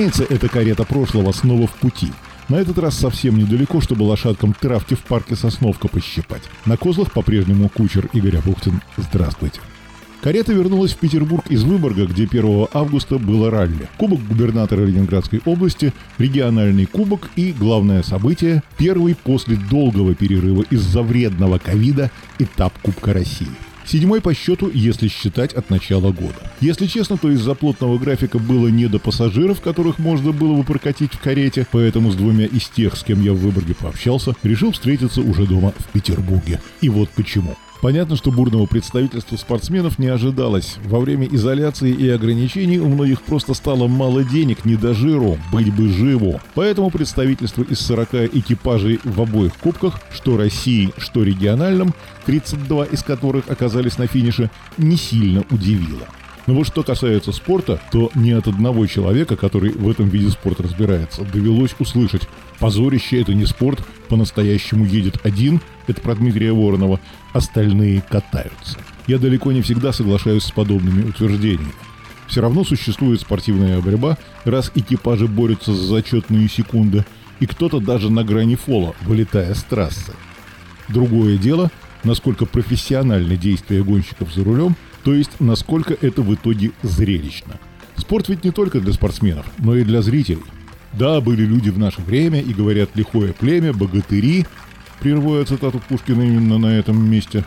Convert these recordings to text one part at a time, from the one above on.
Разумеется, эта карета прошлого снова в пути. На этот раз совсем недалеко, чтобы лошадкам травки в парке Сосновка пощипать. На козлах по-прежнему кучер Игорь Абухтин. Здравствуйте. Карета вернулась в Петербург из Выборга, где 1 августа было ралли. Кубок губернатора Ленинградской области, региональный кубок и, главное событие, первый после долгого перерыва из-за вредного ковида этап Кубка России. Седьмой по счету, если считать от начала года. Если честно, то из-за плотного графика было не до пассажиров, которых можно было бы прокатить в карете, поэтому с двумя из тех, с кем я в Выборге пообщался, решил встретиться уже дома в Петербурге. И вот почему. Понятно, что бурного представительства спортсменов не ожидалось. Во время изоляции и ограничений у многих просто стало мало денег, не до жиру, быть бы живо. Поэтому представительство из 40 экипажей в обоих кубках, что России, что региональном, 32 из которых оказались на финише, не сильно удивило. Но вот что касается спорта, то ни от одного человека, который в этом виде спорта разбирается, довелось услышать «позорище – это не спорт, по-настоящему едет один», это про Дмитрия Воронова, остальные катаются. Я далеко не всегда соглашаюсь с подобными утверждениями. Все равно существует спортивная борьба, раз экипажи борются за зачетные секунды, и кто-то даже на грани фола, вылетая с трассы. Другое дело, насколько профессиональны действия гонщиков за рулем – то есть, насколько это в итоге зрелищно. Спорт ведь не только для спортсменов, но и для зрителей. Да, были люди в наше время и говорят «лихое племя», «богатыри», прерывая цитату Пушкина именно на этом месте.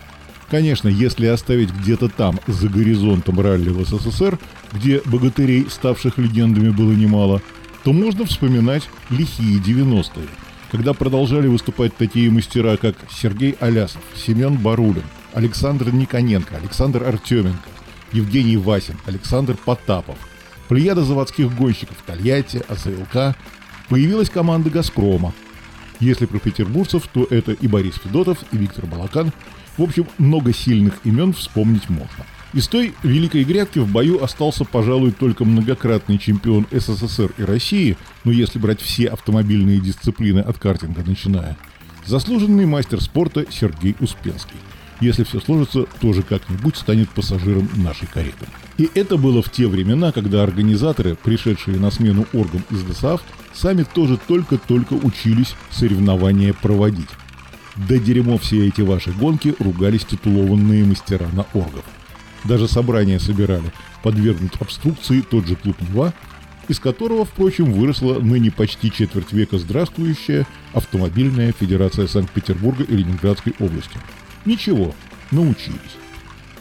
Конечно, если оставить где-то там, за горизонтом ралли в СССР, где богатырей, ставших легендами, было немало, то можно вспоминать лихие 90-е, когда продолжали выступать такие мастера, как Сергей Алясов, Семен Барулин, Александр Никоненко, Александр Артеменко, Евгений Васин, Александр Потапов, плеяда заводских гонщиков Тольятти, АЗЛК, появилась команда «Газпрома». Если про петербуржцев, то это и Борис Федотов, и Виктор Балакан. В общем, много сильных имен вспомнить можно. Из той великой грядки в бою остался, пожалуй, только многократный чемпион СССР и России, но если брать все автомобильные дисциплины от картинга начиная, заслуженный мастер спорта Сергей Успенский – если все сложится, тоже как-нибудь станет пассажиром нашей кареты. И это было в те времена, когда организаторы, пришедшие на смену оргам из ДСАФ, сами тоже только-только учились соревнования проводить. Да дерьмо все эти ваши гонки ругались титулованные мастера на оргов. Даже собрания собирали, подвергнуть обструкции тот же клуб Нева, из которого, впрочем, выросла ныне почти четверть века здравствующая Автомобильная Федерация Санкт-Петербурга и Ленинградской области – Ничего, научились.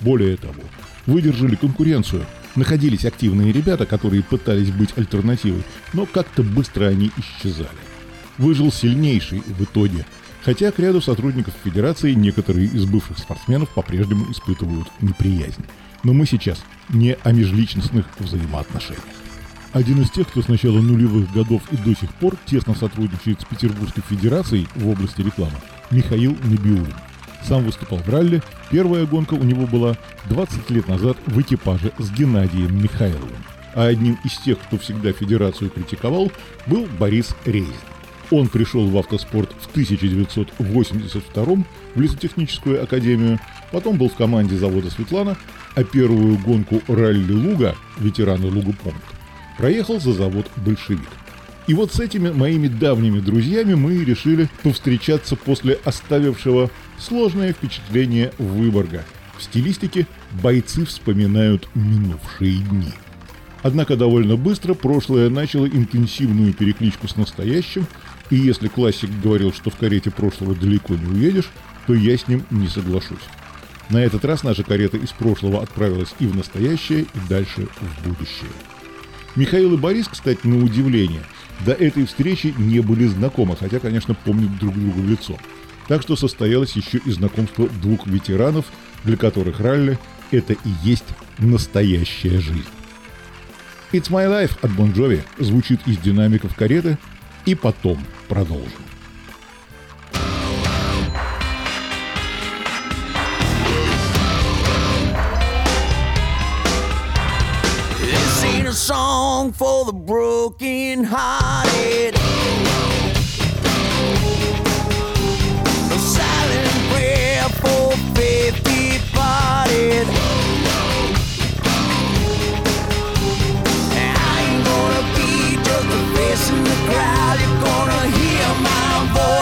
Более того, выдержали конкуренцию. Находились активные ребята, которые пытались быть альтернативой, но как-то быстро они исчезали. Выжил сильнейший в итоге, хотя к ряду сотрудников Федерации некоторые из бывших спортсменов по-прежнему испытывают неприязнь. Но мы сейчас не о межличностных взаимоотношениях. Один из тех, кто с начала нулевых годов и до сих пор тесно сотрудничает с Петербургской Федерацией в области рекламы, Михаил Набиулин – сам выступал в ралли. Первая гонка у него была 20 лет назад в экипаже с Геннадием Михайловым. А одним из тех, кто всегда федерацию критиковал, был Борис Рейзин. Он пришел в автоспорт в 1982 в лесотехническую академию, потом был в команде завода «Светлана», а первую гонку ралли Луга, ветераны Лугу помнят, проехал за завод «Большевик». И вот с этими моими давними друзьями мы решили повстречаться после оставившего сложное впечатление Выборга. В стилистике бойцы вспоминают минувшие дни. Однако довольно быстро прошлое начало интенсивную перекличку с настоящим, и если классик говорил, что в карете прошлого далеко не уедешь, то я с ним не соглашусь. На этот раз наша карета из прошлого отправилась и в настоящее, и дальше в будущее. Михаил и Борис, кстати, на удивление, до этой встречи не были знакомы, хотя, конечно, помнят друг друга в лицо. Так что состоялось еще и знакомство двух ветеранов, для которых ралли – это и есть настоящая жизнь. «It's My Life» от Бон bon звучит из динамиков кареты, и потом продолжим. song for the broken hearted.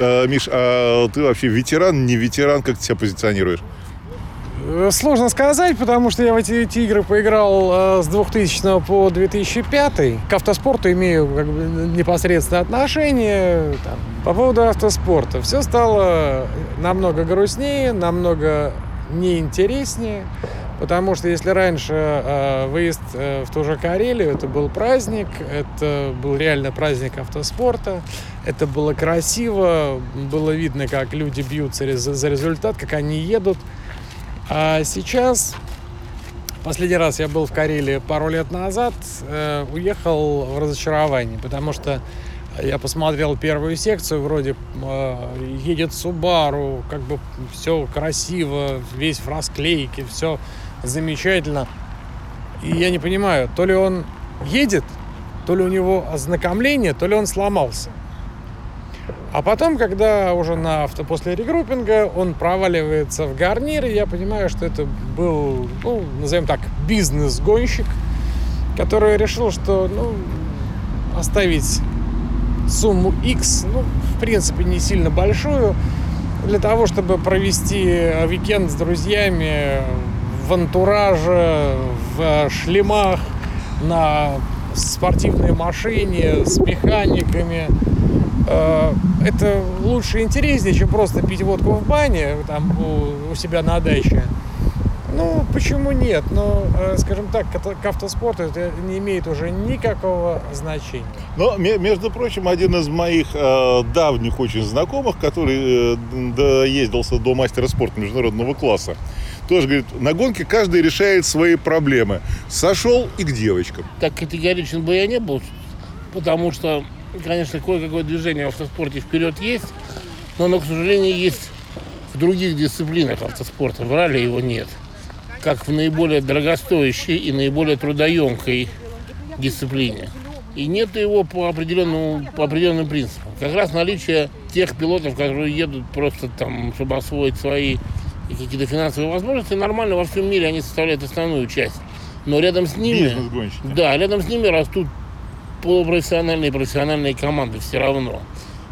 Миш, а ты вообще ветеран, не ветеран, как ты себя позиционируешь? Э, Сложно сказать, потому что я в эти, эти игры поиграл э, с 2000 по 2005. К автоспорту имею как бы, непосредственное отношение. Там, по поводу автоспорта. Все стало намного грустнее, намного неинтереснее. Потому что если раньше э, выезд э, в ту же Карелию, это был праздник, это был реально праздник автоспорта, это было красиво, было видно, как люди бьются рез- за результат, как они едут. А сейчас, последний раз я был в Карелии пару лет назад, э, уехал в разочарование, потому что я посмотрел первую секцию, вроде э, едет Субару, как бы все красиво, весь в расклейке, все замечательно. И я не понимаю, то ли он едет, то ли у него ознакомление, то ли он сломался. А потом, когда уже на авто после регруппинга он проваливается в гарнир, и я понимаю, что это был, ну, назовем так, бизнес-гонщик, который решил, что, ну, оставить сумму X, ну, в принципе, не сильно большую, для того, чтобы провести уикенд с друзьями в антураже, в шлемах, на спортивной машине, с механиками. Э, Это лучше и интереснее, чем просто пить водку в бане там, у, у себя на даче. Ну, почему нет? Но, э, скажем так, к автоспорту это не имеет уже никакого значения. Но, ме- между прочим, один из моих э, давних очень знакомых, который э, доездился до мастера спорта международного класса, тоже говорит, на гонке каждый решает свои проблемы. Сошел и к девочкам. так категоричен бы я не был, потому что, конечно, кое-какое движение в автоспорте вперед есть, но оно, к сожалению, есть в других дисциплинах автоспорта. В ралли его нет. Как в наиболее дорогостоящей и наиболее трудоемкой дисциплине. И нет его по определенному, по определенным принципам. Как раз наличие тех пилотов, которые едут просто там, чтобы освоить свои какие-то финансовые возможности, нормально во всем мире они составляют основную часть. Но рядом с ними... Да, рядом с ними растут полупрофессиональные и профессиональные команды все равно.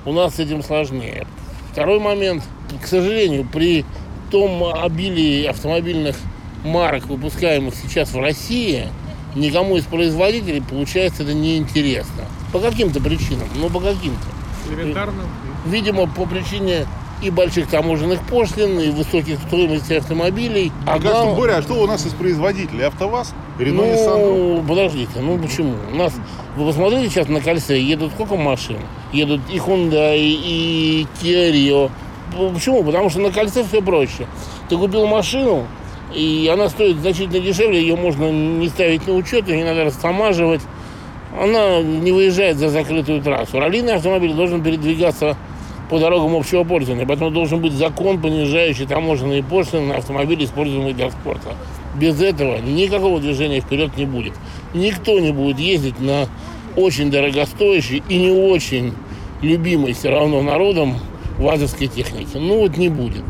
У нас с этим сложнее. Второй момент. К сожалению, при том обилии автомобильных марок, выпускаемых сейчас в России, никому из производителей, получается, это неинтересно. По каким-то причинам, но по каким-то. Элементарно. Видимо, по причине и больших таможенных пошлин, и высоких стоимостей автомобилей. А, а глав... Боря, а что у нас из производителей? АвтоВАЗ? Рено, ну, Nissan? подождите, ну почему? У нас, вы посмотрите сейчас на кольце, едут сколько машин? Едут и Hyundai, и Kia Rio. Почему? Потому что на кольце все проще. Ты купил машину, и она стоит значительно дешевле, ее можно не ставить на учет, ее не надо растамаживать. Она не выезжает за закрытую трассу. Раллийный автомобиль должен передвигаться по дорогам общего пользования. Поэтому должен быть закон, понижающий таможенные пошлины на автомобили, используемые для спорта. Без этого никакого движения вперед не будет. Никто не будет ездить на очень дорогостоящей и не очень любимой все равно народом вазовской техники. Ну вот не будет.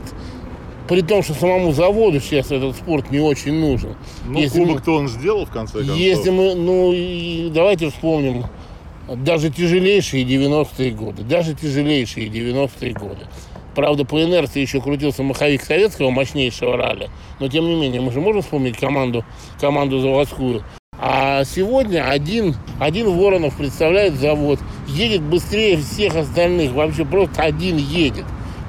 При том, что самому заводу сейчас этот спорт не очень нужен. Ну, если кубок-то он сделал, в конце концов. Если мы, ну, и давайте вспомним даже тяжелейшие 90-е годы, даже тяжелейшие 90-е годы. Правда, по инерции еще крутился маховик советского мощнейшего ралли, но тем не менее, мы же можем вспомнить команду, команду заводскую. А сегодня один, один Воронов представляет завод, едет быстрее всех остальных, вообще просто один едет.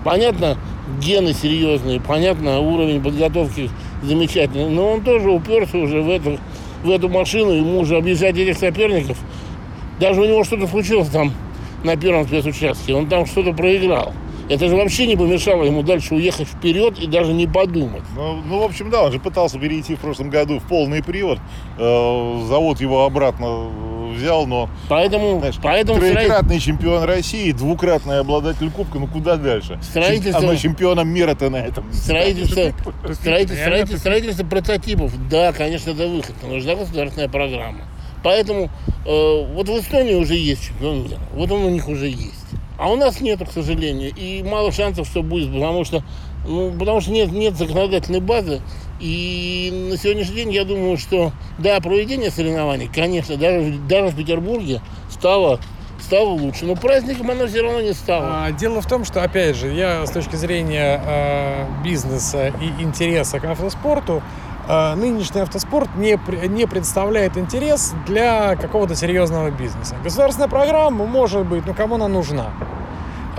Понятно, гены серьезные, понятно, уровень подготовки замечательный, но он тоже уперся уже в эту, в эту машину, ему уже объезжать этих соперников – даже у него что-то случилось там на первом спецучастке, он там что-то проиграл. Это же вообще не помешало ему дальше уехать вперед и даже не подумать. Ну, ну в общем, да, он же пытался перейти в прошлом году в полный привод. Э, завод его обратно взял, но... Поэтому... Знаешь, поэтому троекратный строитель... чемпион России, двукратный обладатель Кубка, ну куда дальше? Строительство... Оно чемпионом мира-то на этом. Строительство... Строительство... Строительство... Строительство прототипов. Да, конечно, это выход. Нужна государственная программа. Поэтому э, вот в Эстонии уже есть чемпион мира. Вот он у них уже есть. А у нас нет, к сожалению. И мало шансов, что будет, потому что, ну, потому что нет, нет законодательной базы. И на сегодняшний день я думаю, что да, проведение соревнований, конечно, даже, даже в Петербурге стало стало лучше. Но праздником оно все равно не стало. А, дело в том, что, опять же, я с точки зрения э, бизнеса и интереса к автоспорту нынешний автоспорт не, не представляет интерес для какого-то серьезного бизнеса. Государственная программа может быть, но кому она нужна?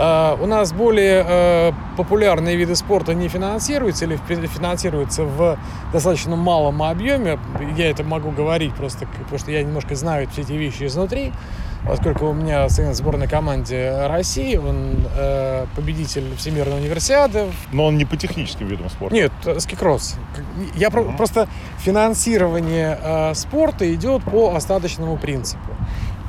Uh, у нас более uh, популярные виды спорта не финансируются или финансируются в достаточно малом объеме. Я это могу говорить просто, потому что я немножко знаю все эти вещи изнутри поскольку у меня сын в сборной команде России, он э, победитель Всемирной универсиады. Но он не по техническим видам спорта. Нет, скикросс. Я про- просто финансирование э, спорта идет по остаточному принципу.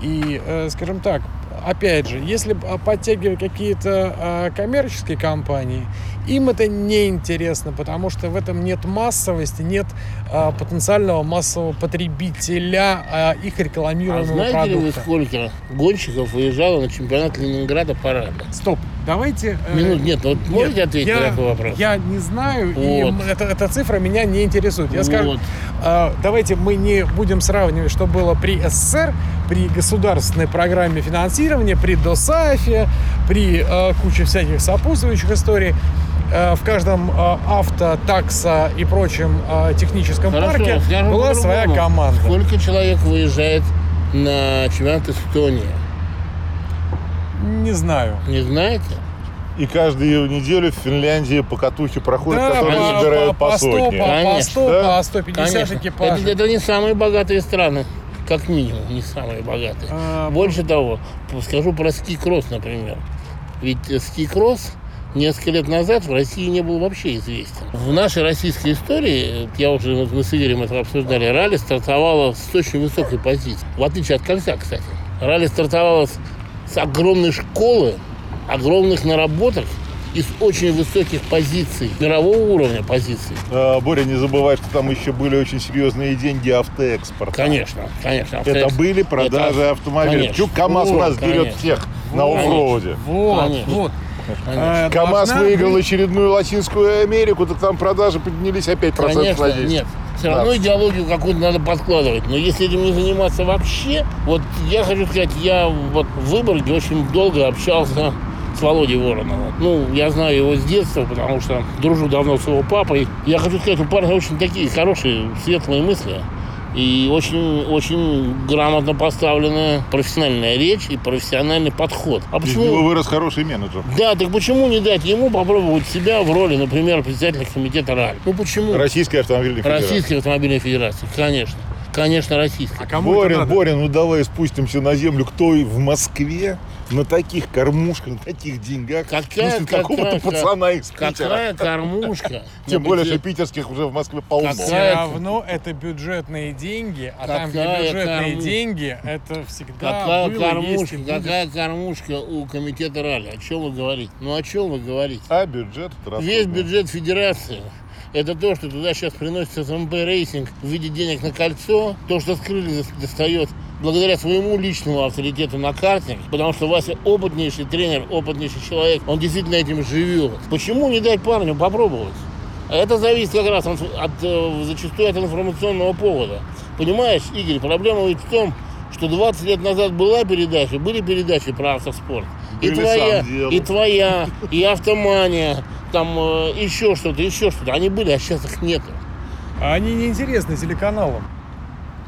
И, э, скажем так, опять же, если подтягивать какие-то э, коммерческие компании, им это не интересно, потому что в этом нет массовости, нет потенциального массового потребителя э, их рекламируемого а знаете продукта. ли вы, сколько гонщиков выезжало на чемпионат Ленинграда ралли? Стоп, давайте... Э, Минут, нет, вот можете нет, ответить я, на такой вопрос? Я не знаю, вот. и это, эта цифра меня не интересует. Я вот. скажу, э, давайте мы не будем сравнивать, что было при СССР, при государственной программе финансирования, при ДОСАФе, при э, куче всяких сопутствующих историй. Э, в каждом э, авто, такса и прочем э, техническом Хорошо, парке была своя команда. Сколько человек выезжает на чемпионат Эстонии? Не знаю. Не знаете? И каждую неделю в Финляндии по катухе проходят, да, которые по, собирают по, по сотне. По, Конечно. по 100, да? по 150 Конечно. экипажей. Это, это не самые богатые страны как минимум, не самые богатые. А, Больше того, скажу про ски-кросс, например. Ведь ски-кросс несколько лет назад в России не был вообще известен. В нашей российской истории, я уже мы с Игорем это обсуждали, ралли стартовало с очень высокой позиции. В отличие от кольца, кстати. Ралли стартовало с, с огромной школы, огромных наработок из очень высоких позиций, мирового уровня позиций. А, Боря, не забывай, что там еще были очень серьезные деньги автоэкспорта. Конечно, конечно. Автоэкс... Это были продажи это... автомобилей. Чук КАМАЗ вот, у нас конечно. берет всех вот, на оффроуде. Вот, конечно. вот. Конечно. КАМАЗ выиграл быть... очередную Латинскую Америку, так там продажи поднялись опять процентов на 10. Нет, все да. равно идеологию какую-то надо подкладывать. Но если этим не заниматься вообще, вот я хочу сказать, я вот в Выборге очень долго общался с Володей Вороновым. Ну, я знаю его с детства, потому что дружу давно с его папой. Я хочу сказать, у парня очень такие хорошие, светлые мысли. И очень, очень грамотно поставленная профессиональная речь и профессиональный подход. А Из почему? него вырос хороший менеджер. Да, так почему не дать ему попробовать себя в роли, например, председателя комитета РАЛь? Ну почему? Российская автомобильная федерация. Российской автомобильной федерации, конечно. Конечно, российской. А кому Борин, это надо? Борин, ну давай спустимся на землю. Кто в Москве на таких кормушках, на таких деньгах Какая- спустит какого-то какая- пацана из Питера? Какая кормушка? Тем более, что питерских уже в Москве полно. Все равно это бюджетные деньги, а там, где бюджетные деньги, это всегда Какая кормушка, какая кормушка у комитета РАЛи? О чем вы говорите? Ну о чем вы говорите? А бюджет Весь бюджет федерации это то, что туда сейчас приносится СМП Racing в виде денег на кольцо, то, что Скрыль достает благодаря своему личному авторитету на карте, потому что Вася опытнейший тренер, опытнейший человек, он действительно этим живет. Почему не дать парню попробовать? А Это зависит как раз от, от, э, зачастую от информационного повода. Понимаешь, Игорь, проблема ведь в том, что 20 лет назад была передача, были передачи про автоспорт. И твоя, и твоя, и автомания, там э, еще что-то, еще что-то. Они были, а сейчас их нету. А Они неинтересны телеканалам.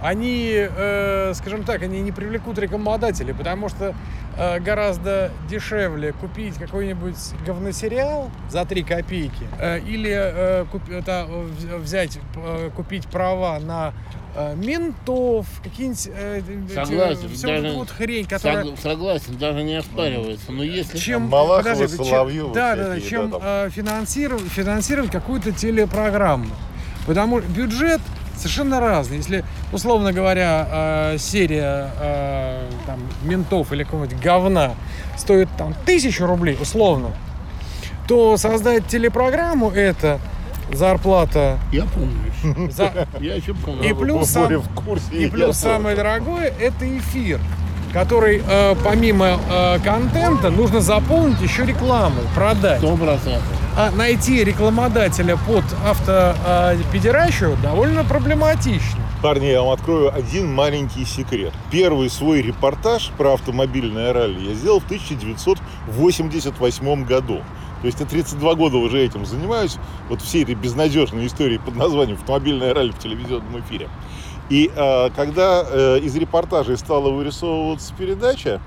Они, э, скажем так, они не привлекут рекламодателей, потому что э, гораздо дешевле купить какой-нибудь говносериал за 3 копейки э, или э, куп- это, вз- взять, э, купить права на ментов, какие-нибудь э, эти- Согласен, всю даже- вот хрень, которая... Сог- согласен, даже не оспаривается. Но если... чем, Малахова, подожди, чем- да, да, да, чем да, там. э, финансировать, финансировать какую-то телепрограмму. Потому что бюджет совершенно разный. Если, условно говоря, э, серия э, там, ментов или какого-нибудь говна стоит там тысячу рублей, условно, то создать телепрограмму это зарплата Я помню. за, Я еще помню. И плюс сам- в курсе. и плюс самое дорогое это эфир, который э, помимо э, контента нужно заполнить еще рекламой, продать. Сто процентов. А найти рекламодателя под автопедеращу довольно проблематично. Парни, я вам открою один маленький секрет. Первый свой репортаж про автомобильное ралли я сделал в 1988 году. То есть я 32 года уже этим занимаюсь, вот всей этой безнадежной историей под названием «Автомобильное ралли» в телевизионном эфире. И э, когда э, из репортажей стала вырисовываться передача,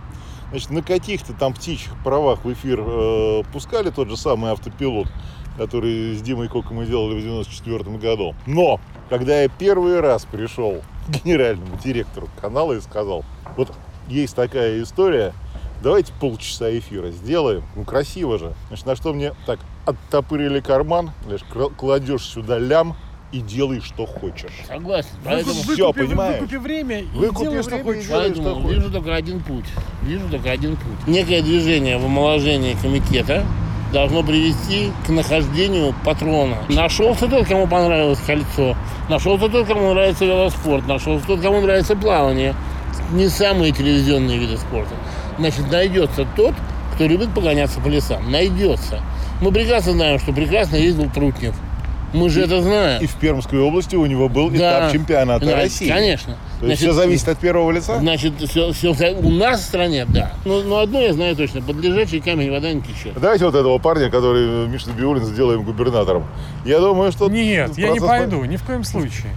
значит, на каких-то там птичьих правах в эфир э, пускали тот же самый автопилот, который с Димой Кока мы делали в 94 году. Но, когда я первый раз пришел к генеральному директору канала и сказал, вот есть такая история, давайте полчаса эфира сделаем. Ну, красиво же. Значит, на что мне так оттопырили карман, знаешь, кра- кладешь сюда лям и делай, что хочешь. Согласен. Поэтому, всё, выкупи, понимаешь? выкупи время и Выкупи делай, что время и хочешь. поэтому что хочешь. вижу только один путь. Вижу только один путь. Некое движение в омоложении комитета должно привести к нахождению патрона. Нашелся тот, кому понравилось кольцо. Нашелся тот, кому нравится велоспорт. Нашелся тот, кому нравится плавание. Не самые телевизионные виды спорта. Значит, найдется тот, кто любит погоняться по лесам. Найдется. Мы прекрасно знаем, что прекрасно ездил Трутнев. Мы же это знаем. И в Пермской области у него был Да. этап чемпионата Да, России. Конечно. То есть все зависит от первого лица? Значит, все, у нас в стране, да. Но, но одно я знаю точно, под лежачий камень вода не течет. Давайте вот этого парня, который э, Миша Биулин, сделаем губернатором. Я думаю, что... Нет, я не пойду, ни в коем случае.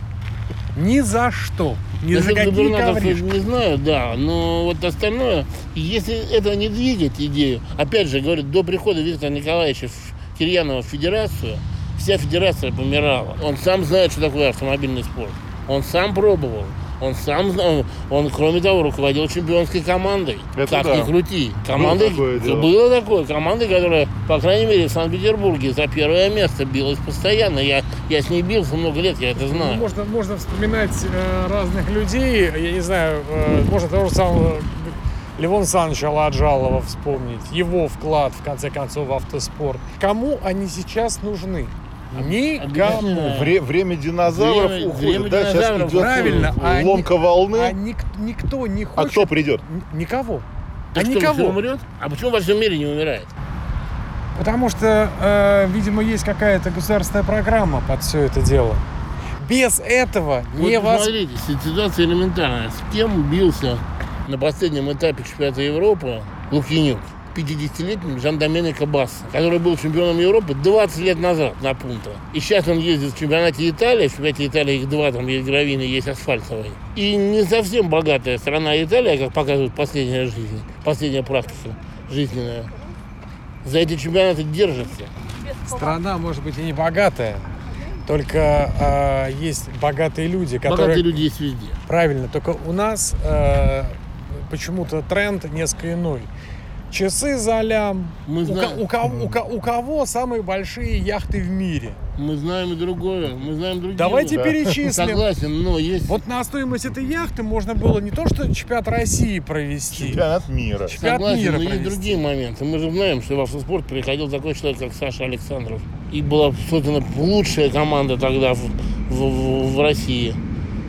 Ни за что. Ни за Насчет какие губернаторства ковришки. не знаю, да, но вот остальное, если это не двигать идею, опять же, говорю, до прихода Виктора Николаевича в- Кирьянова в федерацию, вся федерация помирала. Он сам знает, что такое автомобильный спорт. Он сам пробовал. Он сам знал, он, кроме того, руководил чемпионской командой. Это как да. ни крути. Командой, такое дело. было такое. Командой, которая, по крайней мере, в Санкт-Петербурге за первое место билась постоянно. Я, я с ней бился много лет, я это Ну, знаю. можно, можно вспоминать э, разных людей. Я не знаю, э, можно того же самого Левона Александровича Ладжалова вспомнить. Его вклад, в конце концов, в автоспорт. Кому они сейчас нужны? Никому. Вре- время динозавров Время- уходит, время да? Сейчас динозавров, идет правильно, а ломка волны. А ник- никто не А хочет... кто придет? Никого. Так а что, никого. умрет? А почему во всем мире не умирает? Потому что, э, видимо, есть какая-то государственная программа под все это дело. Без этого Вот не воз... посмотрите, ситуация элементарная. С кем бился на последнем этапе чемпионата Европы Лукьянюк? 50-летним Жан Доменико Басса, который был чемпионом Европы 20 лет назад на пункта. И сейчас он ездит в чемпионате Италии, в чемпионате Италии их два, там есть гравийный, есть асфальтовый. И не совсем богатая страна Италия, как показывает последняя жизнь, последняя практика жизненная. За эти чемпионаты держится. Страна может быть и не богатая, только э, есть богатые люди, которые... Богатые люди есть везде. Правильно, только у нас э, почему-то тренд несколько иной. Часы за лям. Мы У, знаем. ко- у кого, у у кого самые большие яхты в мире? Мы знаем и другое, мы знаем другие. Давайте да. перечислим. Согласен, но есть... Вот на стоимость этой яхты можно было не то что чемпионат России провести. Чемпионат мира. Чемпионат Согласен, мира но есть провести. другие моменты. Мы же знаем, что в автоспорт приходил такой человек, как Саша Александров. И была создана лучшая команда тогда в, в- в- в России.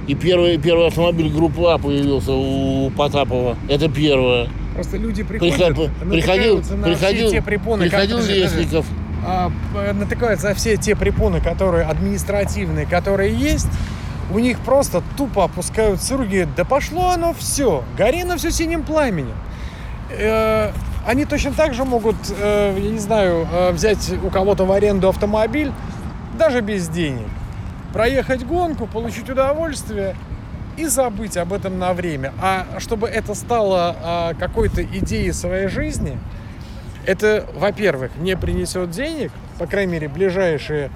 И первый, первый автомобиль группы А появился у Потапова. Это первое. Просто люди приходят, Приход- приходил, на приходил, все те препоны, приходил которые- Лесников. а, п- натыкаются на все те препоны, которые административные, которые есть, у них просто тупо опускаются руки. Да пошло оно все, гори на все синим пламенем. Э, Они точно так же могут, э, я не знаю, э, взять у кого-то в аренду автомобиль, даже без денег, проехать гонку, получить удовольствие и забыть об этом на время. А чтобы это стало а, какой-то идеей своей жизни, это, во-первых, не принесет денег, по крайней мере, ближайшие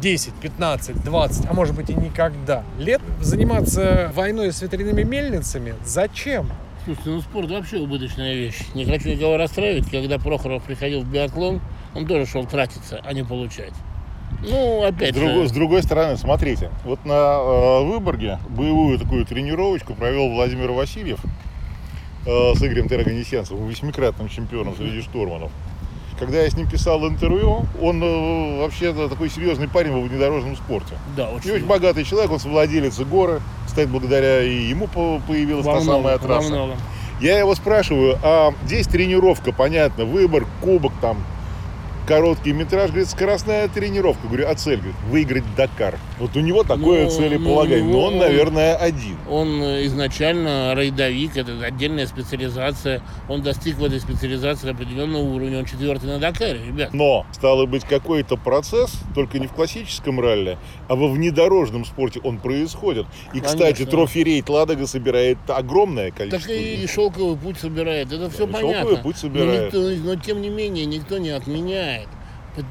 10, 15, 20, а может быть и никогда лет заниматься войной с ветряными мельницами. Зачем? Слушайте, ну спорт вообще убыточная вещь. Не хочу никого расстраивать. Когда Прохоров приходил в биатлон, он тоже шел тратиться, а не получать. Ну, С опять другой, же, с другой стороны, смотрите, вот на э, Выборге боевую такую тренировочку провел Владимир Васильев э, с Игорем Тераганесенцем, восьмикратным чемпионом среди штурманов. Когда я с ним писал интервью, он э, вообще такой серьезный парень во внедорожном спорте. да, И очень, очень богатый человек, он совладелец горы. Кстати, благодаря и ему по- появилась во та многом, самая во трасса. многом. Я его спрашиваю, а здесь тренировка, понятно, выбор, кубок там, короткий метраж, говорит, скоростная тренировка. Говорю, а цель? Говорит, выиграть Дакар. Вот у него такое Ну, целеполагание, ну, но он, он- наверное, один. Он изначально рейдовик, это отдельная специализация. Он достиг в этой специализации определенного уровня. Он четвертый на Дакаре, ребят. Но, стало быть, какой-то процесс, только не в классическом ралли, а во внедорожном спорте он происходит. И, кстати, Конечно. трофи-рейд Ладога собирает огромное Так количество. и шелковый путь собирает. Это все и понятно. шелковый путь собирает. Но, никто- но тем не менее никто не отменяет.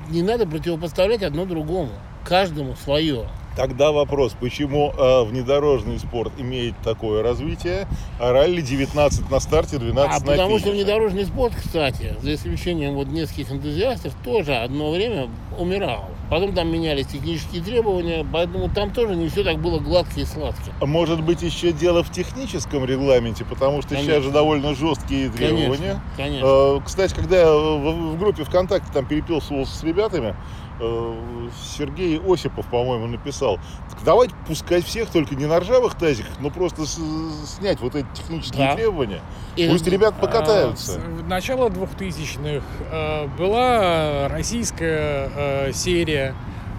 Не надо противопоставлять одно другому. Каждому свое. Тогда вопрос, почему э, внедорожный спорт имеет такое развитие, а ралли 19 на старте, 12 А на потому что финише? внедорожный спорт, кстати, за исключением вот нескольких энтузиастов, тоже одно время умирал. Потом там менялись технические требования, поэтому там тоже не все так было гладко и сладко. А Может быть, еще дело в техническом регламенте, потому что Конечно. сейчас же довольно жесткие требования. Конечно, конечно. Э, Кстати, когда я в в группе ВКонтакте там переписывался с ребятами, Сергей Осипов, по-моему, написал, так давайте пускать всех, только не на ржавых тазиках, но просто с- снять вот эти технические Да. требования. И- Пусть ребят А, покатаются. с начала 2000-х э, была российская э, серия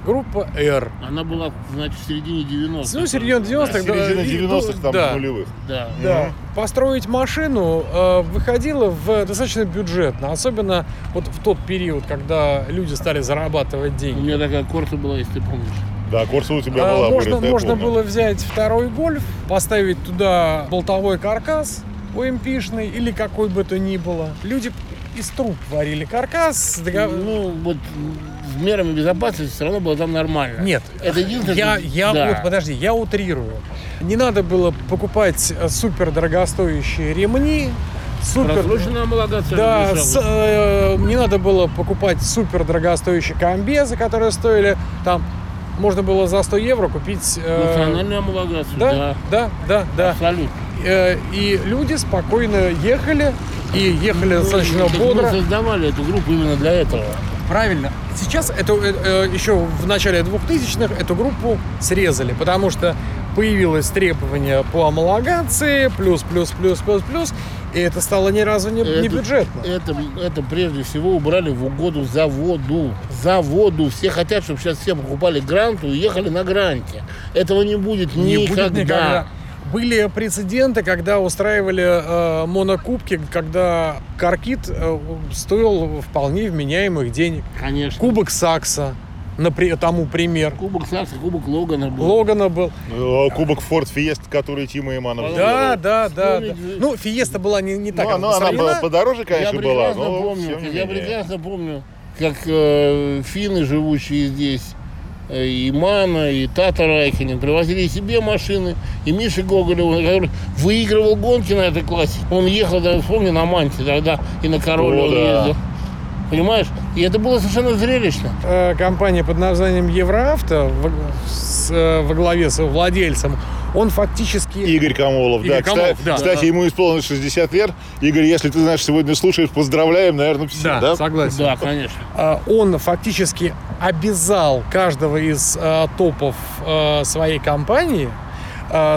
группа R. Она была, значит, в середине 90-х. Ну, середина 90-х. да, Середина и, 90-х, там да, нулевых. Да. Да. Построить машину э, выходило в достаточно бюджетно, особенно вот в тот период, когда люди стали зарабатывать У деньги. меня такая корта была, если ты помнишь. Да, Корса у тебя А, была, можно Борис, я можно помню. было взять второй гольф, поставить туда болтовой каркас УМПшный или какой бы то ни было. Люди из труб варили каркас. дога- Ну, вот с мерами безопасности все равно было там нормально. Нет, Это единственное, я, я да. вот, подожди, я утрирую. Не надо было покупать э, супер дорогостоящие ремни, супер... Просроченная Да, разрешалась. с- э, не надо было покупать супер дорогостоящие комбезы, которые стоили там, можно было за 100 евро купить... э, Национальную homологацию, да, да. да, да, да. Абсолютно. Э, И люди спокойно ехали, и ехали достаточно Ну, так бодро. Мы создавали эту группу именно для этого. Правильно. Сейчас это, э, э, еще в начале 2000-х эту группу срезали, потому что появилось требование по homологации, плюс, плюс, плюс, плюс, плюс, и это стало ни разу не, не Это- бюджетно. Это, это прежде всего убрали в угоду заводу. Заводу. Все хотят, чтобы сейчас все покупали гранту и ехали на гранте. Этого не будет Не никогда. будет никогда. Были прецеденты, когда устраивали э, монокубки, когда каркит э, стоил вполне вменяемых денег. Конечно. Кубок Сакса, напри- тому пример. Кубок Сакса, Кубок Логана был. Логана был. Э, Кубок Форд Фиест, который Тима Иманов Да, да, да, да. Ну, Фиеста была не, не так Ну, она, она была подороже, Я конечно, была, прекрасно но помню, я прекрасно помню, как э, финны, живущие здесь, и Мана, и Тата Райхенен привозили себе машины, и Миша Гоголев, который выигрывал гонки на этой классе. Он ехал, да, вспомни, на Манте тогда, и на Короле О, он да. ездил. Понимаешь? И это было совершенно зрелищно. Э, компания под названием Евроавто во, э, во главе с владельцем, он фактически... Игорь Камолов, Игорь да. Камолов, Кстати, да. кстати, Да. ему исполнилось 60 лет. Игорь, если ты знаешь, сегодня слушаешь, поздравляем, наверное, все, Да, да? согласен. Да, конечно. А, он фактически обязал каждого из а, топов а, своей компании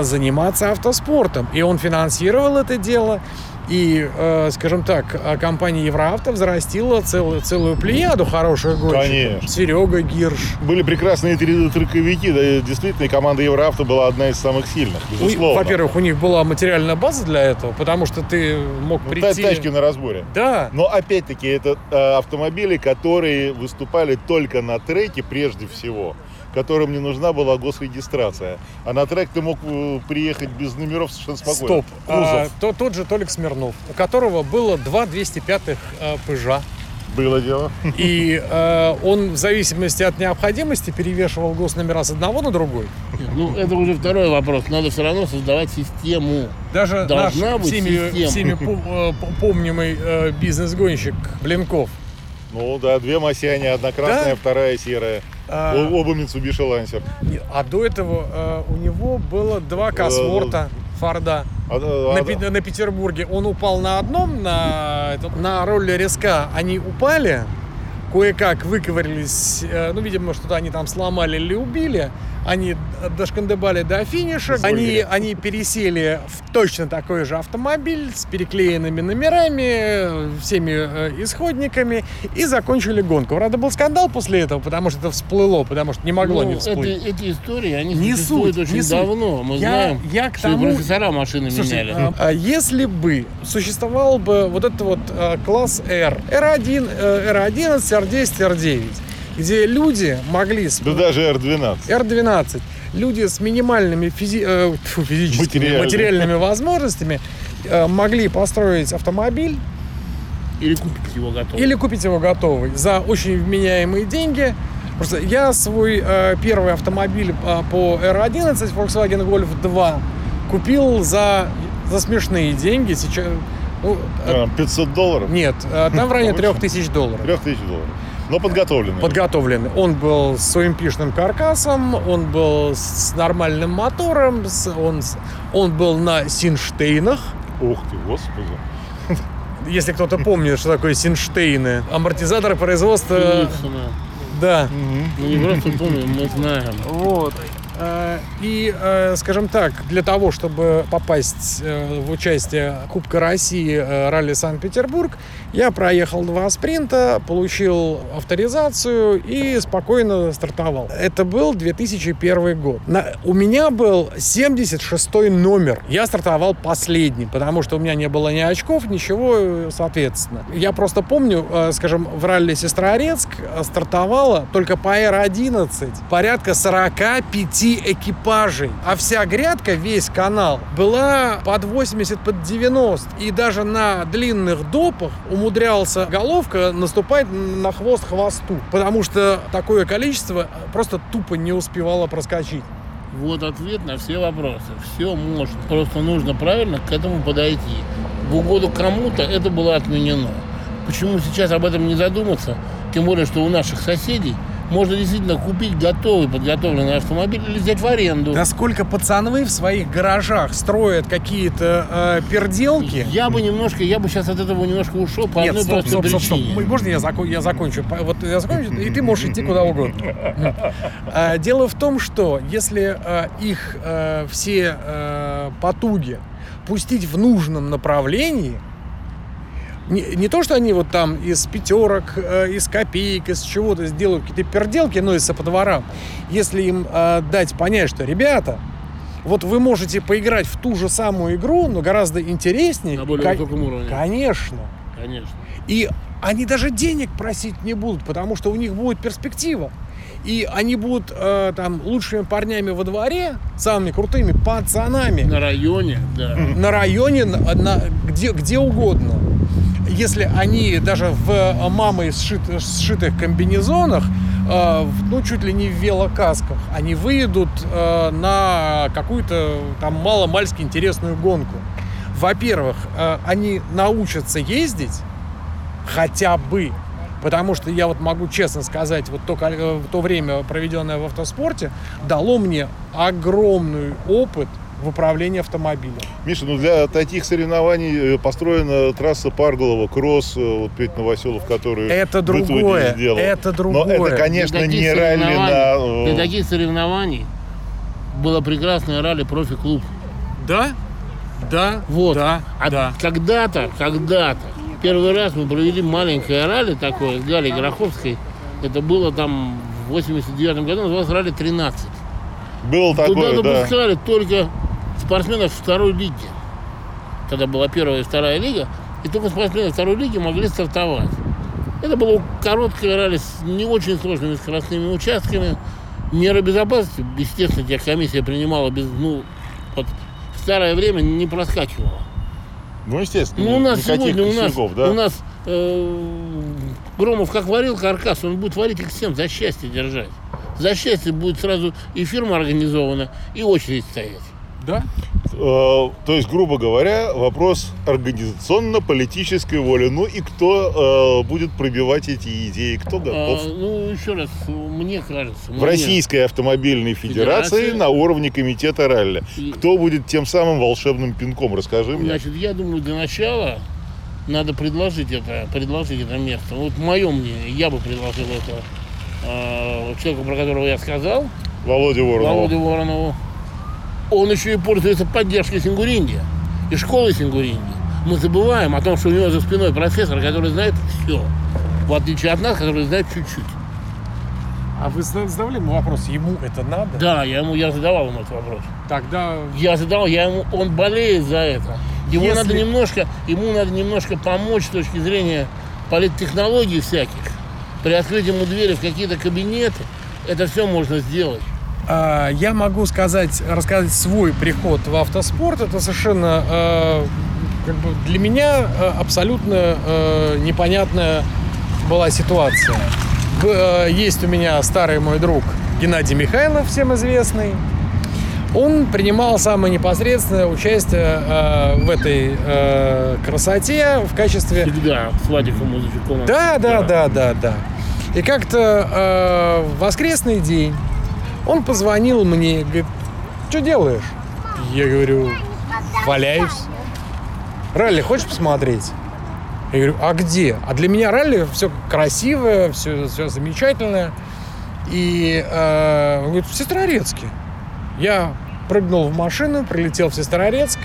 заниматься автоспортом. И он финансировал это дело. И, э, скажем так, а, компания Евроавто взрастила целую, целую плеяду хороших гонщиков. Конечно. Серега Гирш. Были прекрасные трековики, да, действительно, команда Евроавто была одна из самых сильных, безусловно. Во-первых, у них была материальная база для этого, потому что ты мог Ну, прийти... та- тачки на разборе. Да, Но опять-таки это э, автомобили, которые выступали только на треке прежде всего, которым не нужна была госрегистрация. А на трек ты мог э, приехать без номеров совершенно спокойно. стоп. Кузов А, то- тот же Толик Смирнов, у которого было два 205 э, пыжа. было дело. И э, он в зависимости от необходимости перевешивал госномера с одного на другой. Ну, это уже второй вопрос. Надо все равно создавать систему. Даже Должна наш быть всеми, система. всеми э, помнимый э, бизнес-гонщик Блинков. Ну да, две Масяни, одна красная, Да? вторая серая. А, Оба Mitsubishi Lancer. а до этого э, у него было два Косворта Форда А- а- на, Пе- на Петербурге. Он упал на одном, на, на роллере СК. Они упали, кое-как выковырялись. э, ну, видимо, что-то они там сломали или убили. Они дошкандыбали до финиша. Они, они пересели в точно такой же автомобиль с переклеенными номерами, всеми э, исходниками и закончили гонку. Правда, был скандал после этого, потому что это всплыло, потому что не могло Ну, не всплыть. это- эти истории, они Не существуют суть, очень не суть. давно. Мы Я- знаем, я к что тому- профессора машины Слушай, меняли. а, а если бы существовал бы вот этот вот а, класс R, R1, э, R11, R10, R9, где люди могли с Да даже R12. R12, люди с минимальными физи- э, тьфу, физическими Материальными. материальными возможностями э, могли построить автомобиль Или купить его готово. или купить его готовый за очень вменяемые деньги. Просто я свой э, первый автомобиль э, по R11 Volkswagen Golf 2 купил за, за смешные деньги. Сейчас, ну, э, А, 500 долларов? нет, э, там в районе Очень. 3000 долларов. 3000 долларов. Но подготовленный. Подготовленный. Он был с OMP-шным каркасом, он был с нормальным мотором, с- он, он был на Синштейнах. Ух ты, господи. Если кто-то помнит, что такое Синштейны. Амортизаторы производства... Да. Мы не просто помним, мы знаем. Вот. Э, И, э, скажем так, для того, чтобы попасть э, в участие Кубка России ралли Санкт-Петербург, я проехал два спринта, получил авторизацию и спокойно стартовал. Это был 2001 год. На- у меня был 76 номер. Я стартовал последним, потому что у меня не было ни очков, ничего, соответственно. Я просто помню, скажем, в ралли Сестрорецк стартовало только по R11 порядка 45 экипажей. А вся грядка, весь канал, была под 80, под 90. И даже на длинных допах умудрялся головка наступать на хвост хвосту. Потому что такое количество просто тупо не успевало проскочить. Вот ответ на все вопросы. Все можно. Просто нужно правильно к этому подойти. В угоду кому-то это было отменено. Почему сейчас об этом не задуматься? Тем более, что у наших соседей можно действительно купить готовый подготовленный автомобиль или взять в аренду. Да сколько пацаны в своих гаражах строят какие-то э, перделки. Я бы немножко, я бы сейчас от этого немножко ушел по Нет, одной стоп, простой стоп, стоп, стоп. причине. Можно я, зако- я закончу? Вот я закончу, и ты можешь идти куда угодно. А, Дело в том, что если а, их а, все а, потуги пустить в нужном направлении, не, не то, что они вот там из пятерок, э, из копеек, из чего-то сделают какие-то перделки, носятся по дворам. Если им э, дать понять, что, ребята, Вот вы можете поиграть в ту же самую игру, но гораздо интереснее. На более Ко- высоком уровне. Конечно. Конечно. И они даже денег просить не будут, потому что у них будет перспектива. И они будут э, там лучшими парнями во дворе, самыми крутыми пацанами На районе, да. на районе, на, на- где, где угодно. Если они даже в э, мамой сшит- сшитых комбинезонах, э, ну, чуть ли не в велокасках, они выйдут э, на какую-то там мало-мальски интересную гонку. Во-первых, они научатся ездить хотя бы. Потому что я вот могу честно сказать, вот то, то время, проведенное в автоспорте, дало мне огромный опыт в управлении автомобилем. Миша, ну для таких соревнований э, построена трасса Парголова, кросс, э, вот Петь Новоселов, который Это другое, сделал. это Но другое. это, конечно, не ралли соревнований- Для на... э, таких соревнований было прекрасное ралли профи-клуб. Да? Да? Вот. Да? А да. когда-то, когда-то, первый раз мы провели маленькое ралли такое с Галей Гороховской. Это было там в 89 году, называлось ралли 13. Было Туда такое, да. допускали только спортсменов второй лиги. Тогда была первая и вторая лига, и только спортсмены второй лиги могли стартовать. Это было короткое ралли с не очень сложными скоростными участками. Меры безопасности, естественно, тех комиссия принимала без, ну, вот в старое время не проскакивала. Ну, естественно, Ну, у нас сегодня, у нас, да. у нас э, Громов как варил каркас, он будет варить их всем за счастье держать. За счастье будет сразу и фирма организована, и очередь стоять. Да? Э, то есть, грубо говоря, вопрос организационно-политической воли. Ну и кто э, будет пробивать эти идеи, кто А, готов? ну, еще раз, мне кажется. В мне- Российской автомобильной федерации Федерации. на уровне комитета ралли. И- Кто будет тем самым волшебным пинком? Расскажи мне. Значит, я думаю, для начала надо предложить это, предложить это место. Вот мое мнение, я бы предложил это э, человеку, про которого я сказал, Володя Воронов. Володе Воронову. Он еще и пользуется поддержкой Сингуринди и школы Сингуринди. Мы забываем о том, что у него за спиной профессор, который знает все. В отличие от нас, который знает чуть-чуть. А вы зада- задавали ему вопрос, ему это надо? Да, я ему я задавал ему этот вопрос. Тогда Я задал, я ему, он болеет за это. Ему Если- надо немножко, ему надо немножко помочь с точки зрения политтехнологий всяких. Приоткрыть ему двери в какие-то кабинеты. Это все можно сделать. А, я могу сказать, рассказать свой приход в автоспорт. Это совершенно э, как бы для меня э, абсолютно непонятная была ситуация. Есть у меня старый мой друг Геннадий Михайлов, всем известный. Он принимал самое непосредственное участие э, в этой э, красоте в качестве Всегда с Владиком Музычуком. да, да, да, да, да. И как-то э, в воскресный день он позвонил мне, говорит, что делаешь? Я говорю, валяюсь. Ралли хочешь посмотреть? Я говорю, а где? А для меня ралли все красивое, все, все замечательное. И э, он говорит, в Сестрорецке. Я прыгнул в машину, прилетел в Сестрорецк.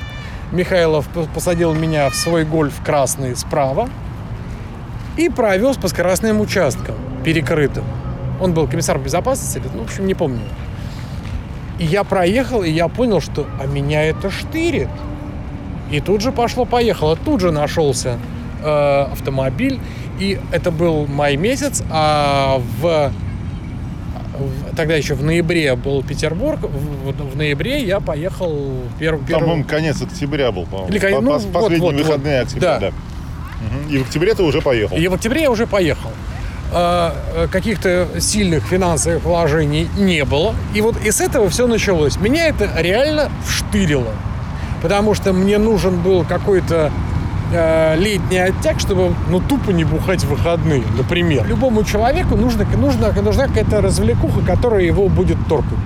Михайлов посадил меня в свой гольф красный справа и провез по скоростным участкам перекрытым. Он был комиссар безопасности, ну, в общем, не помню. И я проехал, и я понял, что а меня это штырит. И тут же пошло-поехало. Тут же нашелся э, автомобиль. И это был май месяц, а в, в- тогда еще в ноябре был Петербург. В, в- ноябре я поехал перв, Там, перв- по-моему, конец октября был, по-моему. Или кон- По- ну, пос- вот, Последние вот, вот. выходные октября, Да. да. И в октябре ты уже поехал. И в октябре я уже поехал. Э, э, Каких-то сильных финансовых вложений не было. И вот из этого все началось. Меня это реально вштырило. Потому что мне нужен был какой-то э, летний оттяг, чтобы ну тупо не бухать в выходные, например. Любому человеку нужно, нужна, нужна какая-то развлекуха, которая его будет торкать.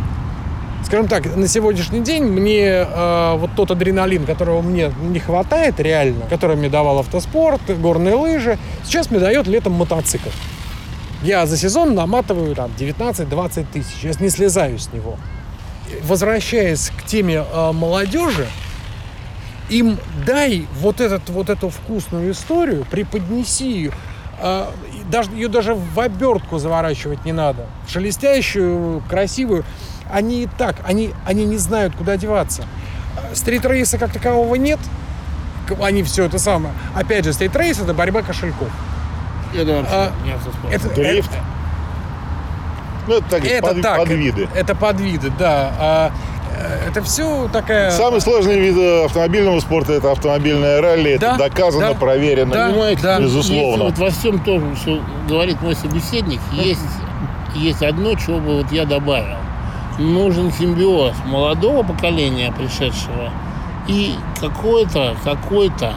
Скажем так, на сегодняшний день мне э, вот тот адреналин, которого мне не хватает реально, который мне давал автоспорт, горные лыжи, сейчас мне дает летом мотоцикл. Я за сезон наматываю там 19-20 тысяч, я не слезаю с него. Возвращаясь к теме э, молодежи, им дай вот, этот, вот эту вкусную историю, преподнеси ее. И даже, ее даже в обертку заворачивать не надо. Шелестящую, красивую. они и так, они, они не знают, куда деваться. Стрит-рейса как такового нет, они все это самое. Опять же, стрит-рейс это борьба кошельков. Это вообще А, не автоспорт. Это, Дрифт. это- Ну, это, так, это под- так, подвиды. Это, подвиды, да. А, э, это все такая... Самый сложный вид э, автомобильного спорта это автомобильное ралли. Да, это доказано, да, проверено. да. Понимаете, да. Безусловно. Если вот во всем том, что говорит мой собеседник, есть, есть одно, чего бы вот я добавил. Нужен симбиоз молодого поколения, пришедшего, и какой-то, какой-то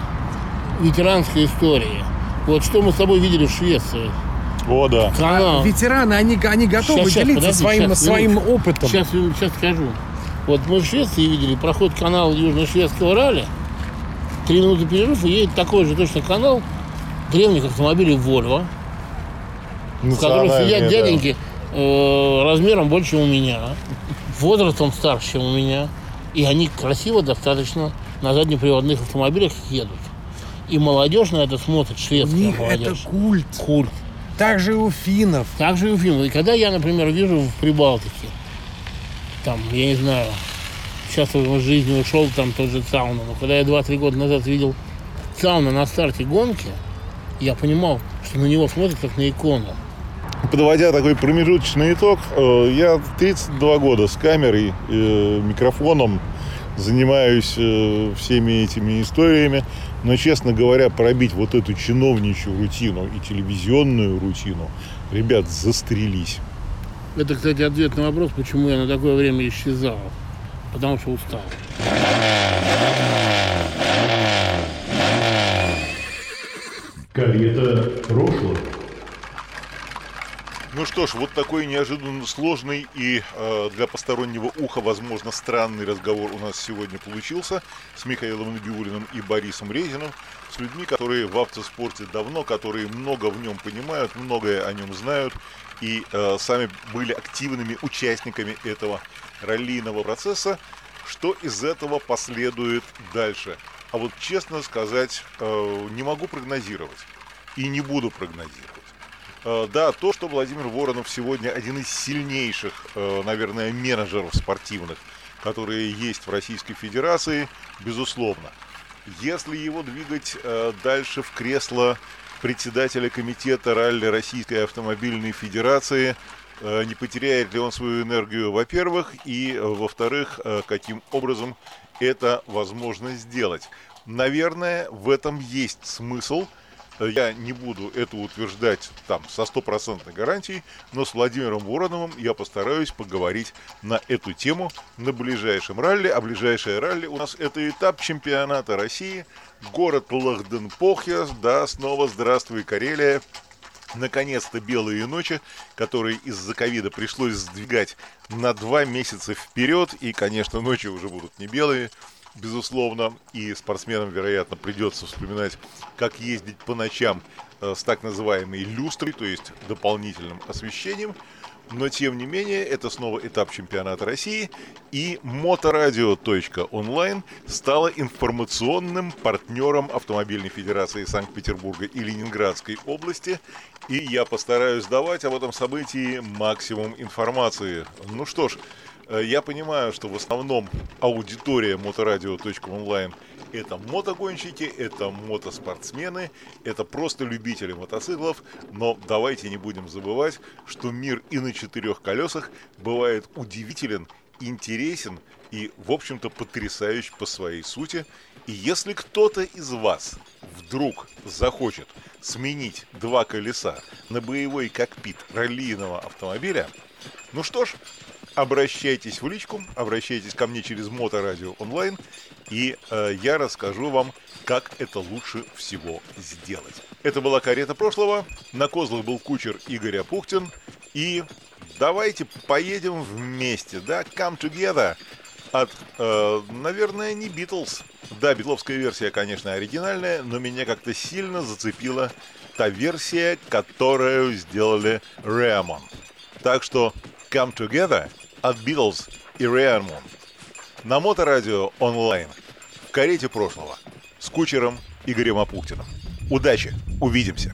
ветеранской истории. Вот что мы с тобой видели в Швеции. О, да. Канал. Ветераны, они, они готовы щас, делиться подожди, своим, щас, своим опытом. Сейчас, сейчас скажу. Вот мы в Швеции видели, проходит канал Южно-Шведского ралли. Три минуты перерыв, и едет такой же точно канал древних автомобилей Volvo, в которых Национальные, сидят да. дяденьки э, размером больше, чем у меня, возрастом старше, чем у меня. И они красиво достаточно на заднеприводных автомобилях едут. И молодежь на это смотрит, У шведская них это молодежь. культ. Культ. Также и у финнов. Так же и у фильма. И когда я, например, вижу в Прибалтике, там, я не знаю, сейчас из жизни ушел там тот же Цауна, но когда я 2-3 года назад видел Цауна на старте гонки, я понимал, что на него смотрят как на икону. Подводя такой промежуточный итог, э, я 32 года с камерой, э, микрофоном занимаюсь э, всеми этими историями, но, честно говоря, пробить вот эту чиновничью рутину и телевизионную рутину, ребят, застрелись. Это, кстати, ответ на вопрос, почему я на такое время исчезал. Потому что устал. Карета прошлого. Ну что ж, вот такой неожиданно сложный и э, для постороннего уха, возможно, странный разговор у нас сегодня получился с Михаилом Набиулиным и Борисом Резиным, с людьми, которые в автоспорте давно, которые много в нем понимают, многое о нем знают и э, сами были активными участниками этого раллийного процесса. Что из этого последует дальше? А вот честно сказать, э, не могу прогнозировать и не буду прогнозировать. Э, Да, то, что Владимир Воронов сегодня один из сильнейших, э, наверное, менеджеров спортивных, которые есть в Российской Федерации, безусловно. Если его двигать э, дальше в кресло председателя комитета ралли Российской автомобильной федерации, не потеряет ли он свою энергию, во-первых, и, во-вторых, каким образом это возможно сделать. Наверное, в этом есть смысл – я не буду это утверждать там со стопроцентной гарантией, но с Владимиром Вороновым я постараюсь поговорить на эту тему на ближайшем ралли. А ближайшее ралли у нас это этап чемпионата России, город Лахденпохья, да, снова здравствуй, Карелия. Наконец-то белые ночи, которые из-за ковида пришлось сдвигать на два месяца вперед. И, конечно, ночи уже будут не белые, безусловно. И спортсменам, вероятно, придется вспоминать, как ездить по ночам э, с так называемой люстрой, то есть дополнительным освещением. Но, тем не менее, это снова этап чемпионата России. И моторадио.онлайн стала информационным партнером Автомобильной Федерации Санкт-Петербурга и Ленинградской области. И я постараюсь давать об этом событии максимум информации. Ну что ж, я понимаю, что в основном аудитория моторадио.онлайн это мотогонщики, это мотоспортсмены, это просто любители мотоциклов, но давайте не будем забывать, что мир и на четырех колесах бывает удивителен, интересен и, в общем-то, потрясающий по своей сути. И если кто-то из вас вдруг захочет сменить два колеса на боевой кокпит раллийного автомобиля, ну что ж, обращайтесь в личку, обращайтесь ко мне через Моторадио онлайн, и э, я расскажу вам, как это лучше всего сделать. Это была карета прошлого. На козлах был кучер Игорь Апухтин. И давайте поедем вместе, да, come together от, э, наверное, не Битлз. Да, битловская версия, конечно, оригинальная, но меня как-то сильно зацепила та версия, которую сделали Ремон. Так что Come Together от Beatles и Ремон. На Моторадио онлайн. В карете прошлого. С кучером Игорем Апухтиным. Удачи! Увидимся!